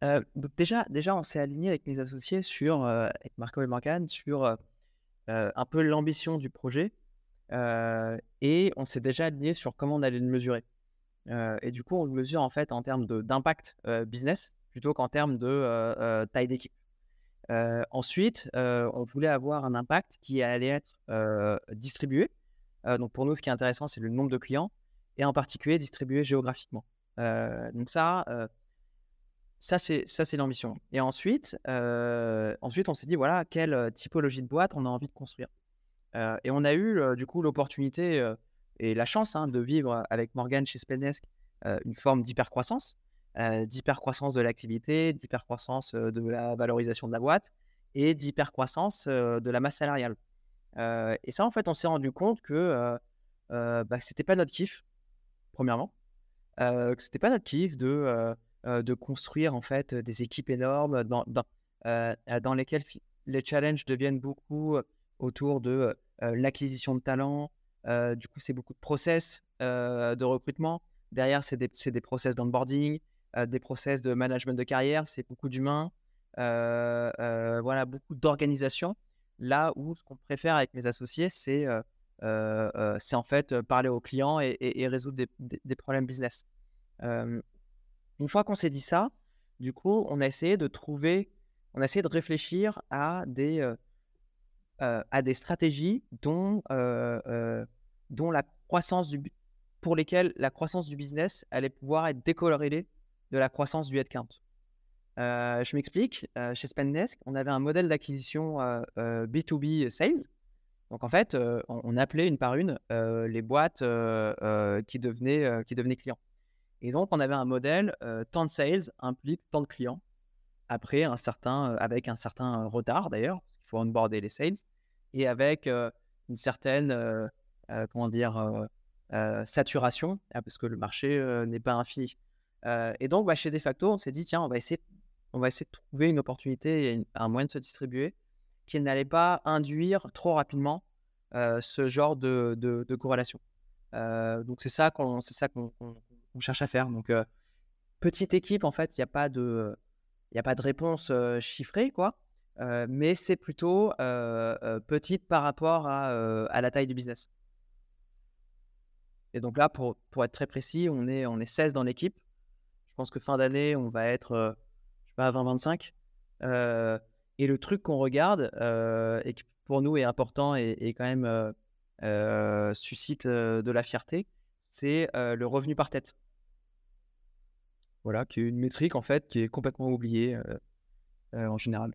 Donc déjà, déjà, on s'est aligné avec mes associés sur, avec Marco et Morgan, sur un peu l'ambition du projet et on s'est déjà aligné sur comment on allait le mesurer. et du coup, on le mesure en fait en termes d'impact business plutôt qu'en termes de taille d'équipe ensuite, on voulait avoir un impact qui allait être distribué. donc pour nous, ce qui est intéressant, c'est le nombre de clients et en particulier distribué géographiquement. donc ça, ça c'est ça c'est l'ambition. Et ensuite, ensuite on s'est dit voilà quelle typologie de boîte on a envie de construire. et on a eu du coup l'opportunité et la chance hein, de vivre avec Morgan chez Spendesk une forme d'hypercroissance d'hypercroissance de l'activité, d'hypercroissance de la valorisation de la boîte et d'hypercroissance de la masse salariale. et ça, en fait, on s'est rendu compte que bah, c'était pas notre kiff, premièrement, que c'était pas notre kiff de, de construire en fait des équipes énormes dans, dans, dans lesquelles les challenges deviennent beaucoup autour de l'acquisition de talents. du coup, c'est beaucoup de process de recrutement. Derrière, c'est des, des process d'onboarding, des process de management de carrière, c'est beaucoup d'humains, voilà, beaucoup d'organisation. Là où ce qu'on préfère avec mes associés, c'est c'est en fait parler aux clients et, résoudre des, problèmes business. Une fois qu'on s'est dit ça, du coup, on a essayé de trouver, on a essayé de réfléchir à des, à des stratégies dont, dont la croissance du, pour lesquelles la croissance du business allait pouvoir être décorrélée de la croissance du headcount. Euh, je m'explique. Euh, chez Spendesk, on avait un modèle d'acquisition B2B euh, sales. Donc en fait, on, appelait une par une les boîtes qui, devenaient, qui devenaient clients. Et donc on avait un modèle, tant de sales implique tant de clients. Après, un certain, avec un certain retard d'ailleurs, parce qu'il faut onboarder les sales, et avec une certaine, comment dire, saturation, ah, parce que le marché n'est pas infini. et donc, bah, chez De facto, on s'est dit, tiens, on va essayer on va essayer de trouver une opportunité et un moyen de se distribuer qui n'allait pas induire trop rapidement ce genre de, corrélation. donc c'est ça qu'on c'est qu'on cherche à faire. Donc petite équipe en fait, il n'y a pas de réponse chiffrée quoi, mais c'est plutôt petite par rapport à, la taille du business. Et donc là, pour, être très précis, on est, on est 16 dans l'équipe. Je pense que fin d'année, on va être à 20-25. Euh, et le truc qu'on regarde euh, et qui pour nous est important et, quand même euh, suscite de la fierté, c'est le revenu par tête. Voilà, qui est une métrique en fait qui est complètement oubliée en général.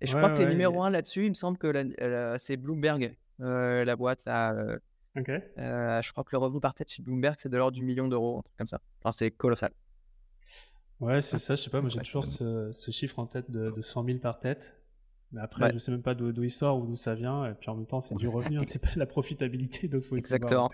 Et je crois que les numéro 1 là-dessus, il me semble que c'est Bloomberg, la boîte. je crois que le revenu par tête chez Bloomberg, c'est de l'ordre du million d'euros, un truc comme ça. Enfin, c'est colossal. Ouais, c'est ça, je sais pas, moi j'ai toujours ce, chiffre en tête de, 100 000 par tête. Mais après, je sais même pas d'où il sort ou d'où ça vient. Et puis en même temps, c'est du revenu, hein, c'est pas la profitabilité. Donc faut Exactement.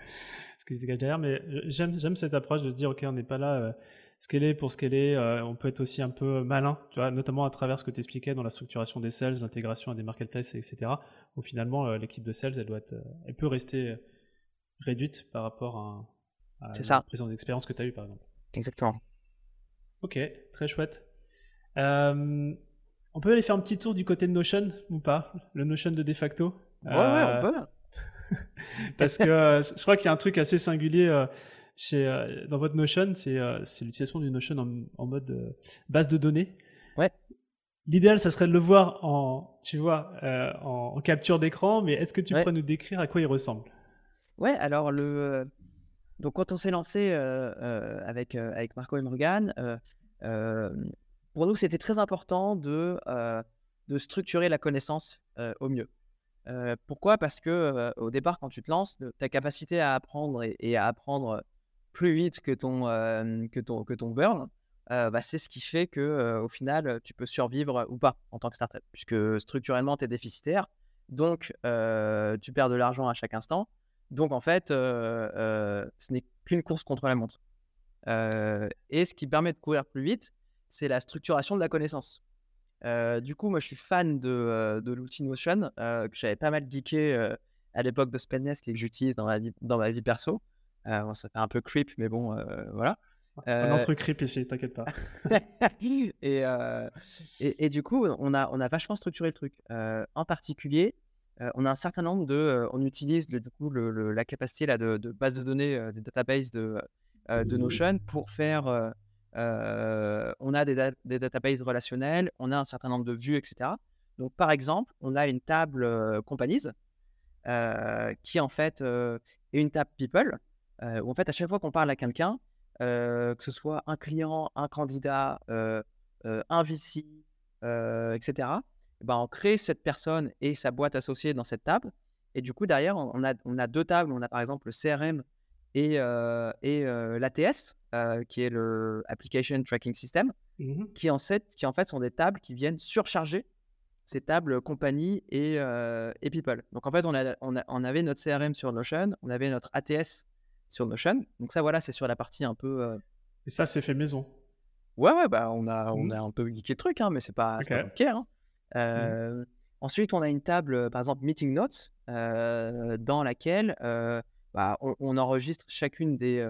ce qui se derrière. Mais euh, j'aime cette approche de se dire, OK, on n'est pas là euh, ce qu'elle est pour ce qu'elle est. Euh, on peut être aussi un peu malin, tu vois, notamment à travers ce que tu expliquais dans la structuration des sales, l'intégration à des marketplaces, etc. Où finalement, l'équipe de sales, elle, doit être, elle peut rester réduite par rapport à, à la présence d'expérience que tu as eu, par exemple. Exactement. Ok, très chouette. Euh, on peut aller faire un petit tour du côté de Notion ou pas? Le Notion de de facto? Ouais, ouais, on euh, peut. [LAUGHS] Parce que euh, je crois qu'il y a un truc assez singulier chez, dans votre Notion, c'est l'utilisation du Notion en, mode base de données. Ouais. L'idéal, ça serait de le voir en, tu vois, en, capture d'écran, mais est-ce que tu pourrais nous décrire à quoi il ressemble? Ouais, alors le, donc, quand on s'est lancé avec, avec Marco et Morgan, pour nous, c'était très important de, structurer la connaissance au mieux. pourquoi? Parce que au départ, quand tu te lances, ta capacité à apprendre et, à apprendre plus vite que ton, que burn, bah, c'est ce qui fait que au final, tu peux survivre ou pas en tant que startup, puisque structurellement, tu es déficitaire. Donc, tu perds de l'argent à chaque instant. Donc en fait, ce n'est qu'une course contre la montre. et ce qui permet de courir plus vite, c'est la structuration de la connaissance. du coup, moi, je suis fan de, l'outil Notion, que j'avais pas mal geeké à l'époque de Spendesk et que j'utilise dans, ma vie, dans ma vie perso. ça fait un peu creep, mais bon, voilà. Un autre creep ici, t'inquiète pas. [LAUGHS] et, et, du coup, on a, on a vachement structuré le truc. en particulier, on a un certain nombre de. on utilise du coup, la capacité là, de, base de données, des databases de, de Notion pour faire. On a des, des, databases relationnelles, on a un certain nombre de vues, etc. Donc, par exemple, on a une table companies qui, en fait, est une table people où, en fait, à chaque fois qu'on parle à quelqu'un, que ce soit un client, un candidat, un VC, etc., bah, on crée cette personne et sa boîte associée dans cette table. Et du coup, derrière, on a, on a deux tables. On a par exemple le CRM et, euh, et euh, l'ATS, euh, qui est le Application Tracking System, mmh qui, en fait, qui en fait sont des tables qui viennent surcharger ces tables compagnie et, et people. Donc en fait, on, a, on, a, on, avait notre CRM sur Notion, on avait notre ATS sur Notion. Donc ça, voilà, c'est sur la partie un peu. Et ça, c'est fait maison. Ouais, ouais, bah on a, on mmh a un peu geeké le truc, hein, mais c'est pas, okay. pas hein. Mmh. Ensuite, on a une table, par exemple, Meeting Notes, dans laquelle bah, on, enregistre chacune des,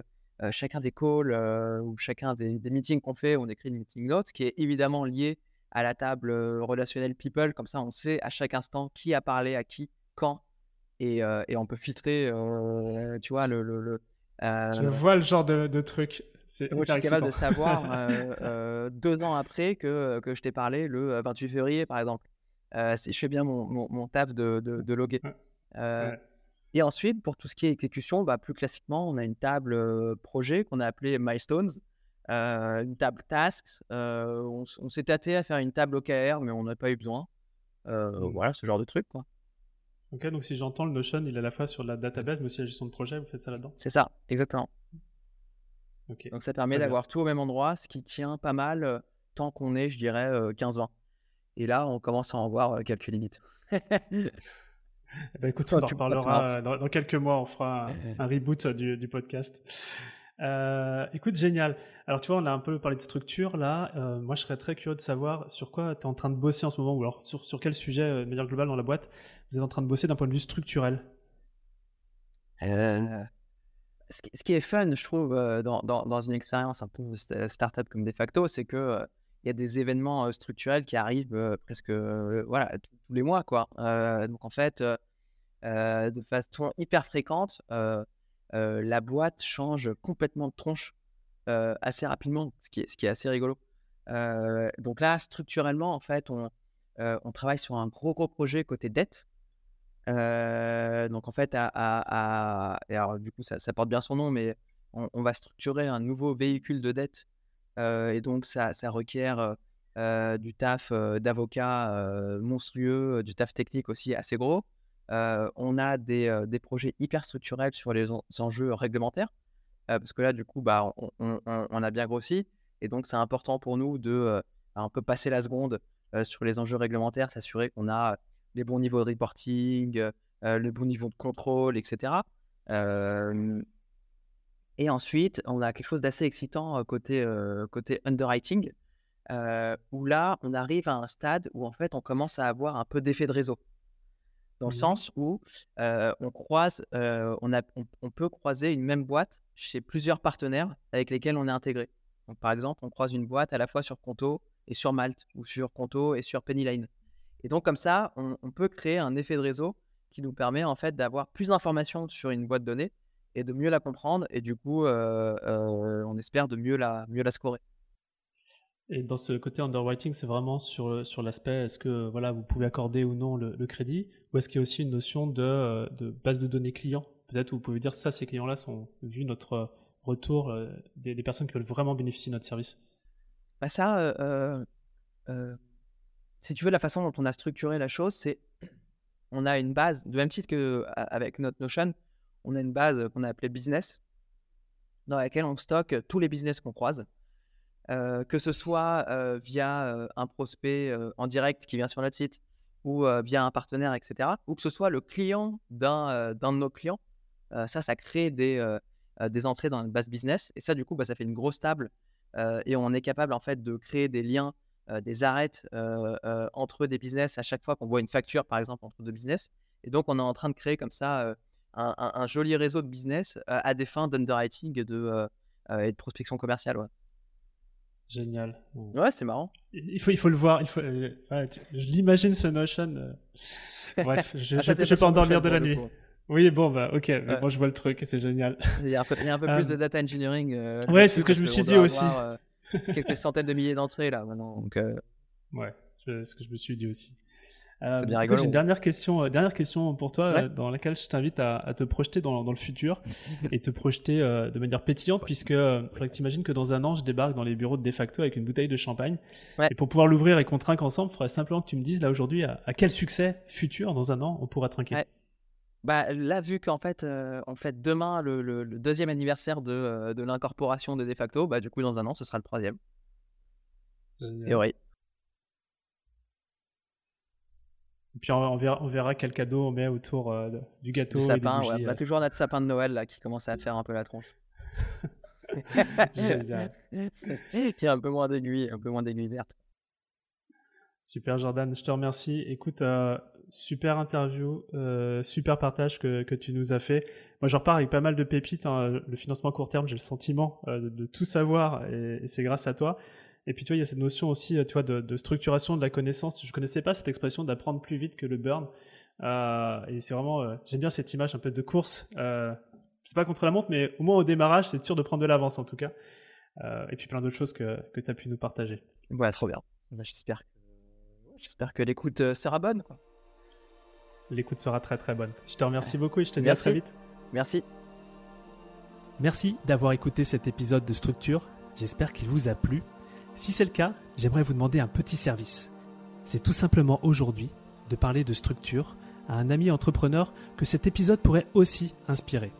chacun des calls ou chacun des, meetings qu'on fait. On écrit une Meeting Notes qui est évidemment liée à la table relationnelle People. Comme ça, on sait à chaque instant qui a parlé à qui, quand et, et on peut filtrer, tu vois, le. le, Je vois le genre de, de truc. Moi, je suis capable de savoir [LAUGHS] deux ans après que, que je t'ai parlé le 28 février, par exemple. si je fais bien mon, mon, taf de, de, de loguer. Et ensuite, pour tout ce qui est exécution, bah, plus classiquement, on a une table projet qu'on a appelée Milestones, une table Tasks. on, s'est tâté à faire une table OKR, mais on n'a pas eu besoin. Mmh. Voilà, ce genre de truc. Quoi. Ok, donc si j'entends, le Notion, il est à la fois sur la database, mais aussi la gestion de projet, vous faites ça là-dedans? C'est ça, exactement. Donc ça permet d'avoir tout au même endroit, ce qui tient pas mal tant qu'on est, je dirais, 15-20. Et là, on commence à en voir quelques limites. [LAUGHS] Eh ben, écoute, on en reparlera dans, quelques mois, on fera un, reboot du, podcast. Euh, écoute, génial. Alors, tu vois, on a un peu parlé de structure là. Euh, moi, je serais très curieux de savoir sur quoi tu es en train de bosser en ce moment, ou alors sur, sur quel sujet, euh, de manière globale, dans la boîte, vous êtes en train de bosser d'un point de vue structurel. Ce qui, est fun, je trouve, dans, dans, dans, une expérience un peu startup comme de facto, c'est que il y a des événements structurels qui arrivent presque voilà, tous les mois. Quoi. donc en fait, de façon hyper fréquente, la boîte change complètement de tronche assez rapidement, ce qui est, assez rigolo. donc là, structurellement, en fait, on, travaille sur un gros, gros projet côté dette. donc en fait, du coup, ça, porte bien son nom, mais on va structurer un nouveau véhicule de dette et donc, ça, ça requiert du taf d'avocat monstrueux, du taf technique aussi assez gros. on a des, des, projets hyper structurels sur les, enjeux réglementaires, parce que là, du coup, bah, on, on, a bien grossi. Et donc, c'est important pour nous de bah, un peu passer la seconde sur les enjeux réglementaires, s'assurer qu'on a les bons niveaux de reporting, le bon niveau de contrôle, etc. Et ensuite, on a quelque chose d'assez excitant côté, côté underwriting, où là, on arrive à un stade où en fait, on commence à avoir un peu d'effet de réseau. Dans le mmh sens où on croise, on, a, on, peut croiser une même boîte chez plusieurs partenaires avec lesquels on est intégré. Donc, par exemple, on croise une boîte à la fois sur Conto et sur Malte, ou sur Conto et sur Pennyline. Et donc, comme ça, on, on peut créer un effet de réseau qui nous permet en fait d'avoir plus d'informations sur une boîte donnée et de mieux la comprendre et du coup, on espère de mieux la, mieux la scorer. Et dans ce côté underwriting, c'est vraiment sur, sur l'aspect est-ce que voilà, vous pouvez accorder ou non le, crédit ou est-ce qu'il y a aussi une notion de, de base de données clients Peut-être vous pouvez dire ça, ces clients-là sont, vu notre retour, euh, des, personnes qui veulent vraiment bénéficier de notre service bah Ça, si tu veux, la façon dont on a structuré la chose, c'est on a une base, de même titre qu'avec notre Notion, on a une base qu'on a appelée business, dans laquelle on stocke tous les business qu'on croise, euh, que ce soit euh, via euh, un prospect en direct qui vient sur notre site ou via un partenaire, etc., ou que ce soit le client d'un de nos clients. ça, ça crée des, entrées dans une base business. Et ça, du coup, bah, ça fait une grosse table et on est capable en fait de créer des liens, des arrêts entre des business à chaque fois qu'on voit une facture, par exemple, entre deux business. Et donc, on est en train de créer comme ça un, joli réseau de business à des fins d'underwriting et de, et de prospection commerciale. Ouais. Génial. Ouais, c'est marrant. Il faut, il faut le voir. Il faut, euh, je l'imagine ce Notion. Euh. [LAUGHS] Bref, je ne ah, vais pas endormir de la nuit. Oui, bon, bah, ok. Moi, je vois le truc c'est génial. Il y a un peu, il y a un peu plus de data engineering. Euh, ouais, c'est ce que je me suis dit aussi. quelques centaines de milliers d'entrées là maintenant. Donc, Ouais, c'est ce que je me suis dit aussi. Euh, J'ai une dernière question, euh, dernière question pour toi, euh, dans laquelle je t'invite à, te projeter dans, le futur [LAUGHS] et te projeter de manière pétillante, puisque tu imagines que dans un an, je débarque dans les bureaux de De facto avec une bouteille de champagne. Et pour pouvoir l'ouvrir et qu'on trinque ensemble, il faudrait simplement que tu me dises là aujourd'hui à, quel succès futur dans un an on pourra trinquer? Bah, là, vu qu'en fait, on fait demain le, deuxième anniversaire de, de l'incorporation de De facto, bah, du coup, dans un an, ce sera le troisième. Et oui. Et puis on verra, on verra, quel cadeau on met autour euh, du gâteau. Du sapin, ouais. On a euh. toujours notre sapin de Noël là, qui commence à faire un peu la tronche. [LAUGHS] qui a [LAUGHS] un peu moins d'aiguilles, un peu moins d'aiguilles vertes. Super Jordan, je te remercie. Écoute, euh, super interview, super partage que, que, tu nous as fait. Moi, je repars avec pas mal de pépites. Hein. Le financement court terme, j'ai le sentiment de, tout savoir et, et c'est grâce à toi. Et puis, tu vois, il y a cette notion aussi, tu vois, de, structuration de la connaissance. Je connaissais pas cette expression d'apprendre plus vite que le burn. et c'est vraiment, j'aime bien cette image un peu de course. c'est pas contre la montre, mais au moins au démarrage, c'est sûr de prendre de l'avance en tout cas. et puis plein d'autres choses que, que tu as pu nous partager. Ouais, trop bien. Bah, j'espère que, j'espère que l'écoute sera bonne. L'écoute sera très très bonne. Je te remercie beaucoup et je te dis à très vite. Merci. Merci d'avoir écouté cet épisode de Structure. J'espère qu'il vous a plu. Si c'est le cas, j'aimerais vous demander un petit service. C'est tout simplement aujourd'hui de parler de structure à un ami entrepreneur que cet épisode pourrait aussi inspirer.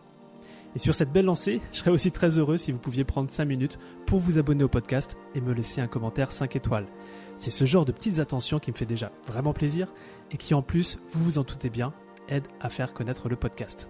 Et sur cette belle lancée, je serais aussi très heureux si vous pouviez prendre 5 minutes pour vous abonner au podcast et me laisser un commentaire 5 étoiles. C'est ce genre de petites attentions qui me fait déjà vraiment plaisir et qui en plus, vous vous en doutez bien, aide à faire connaître le podcast.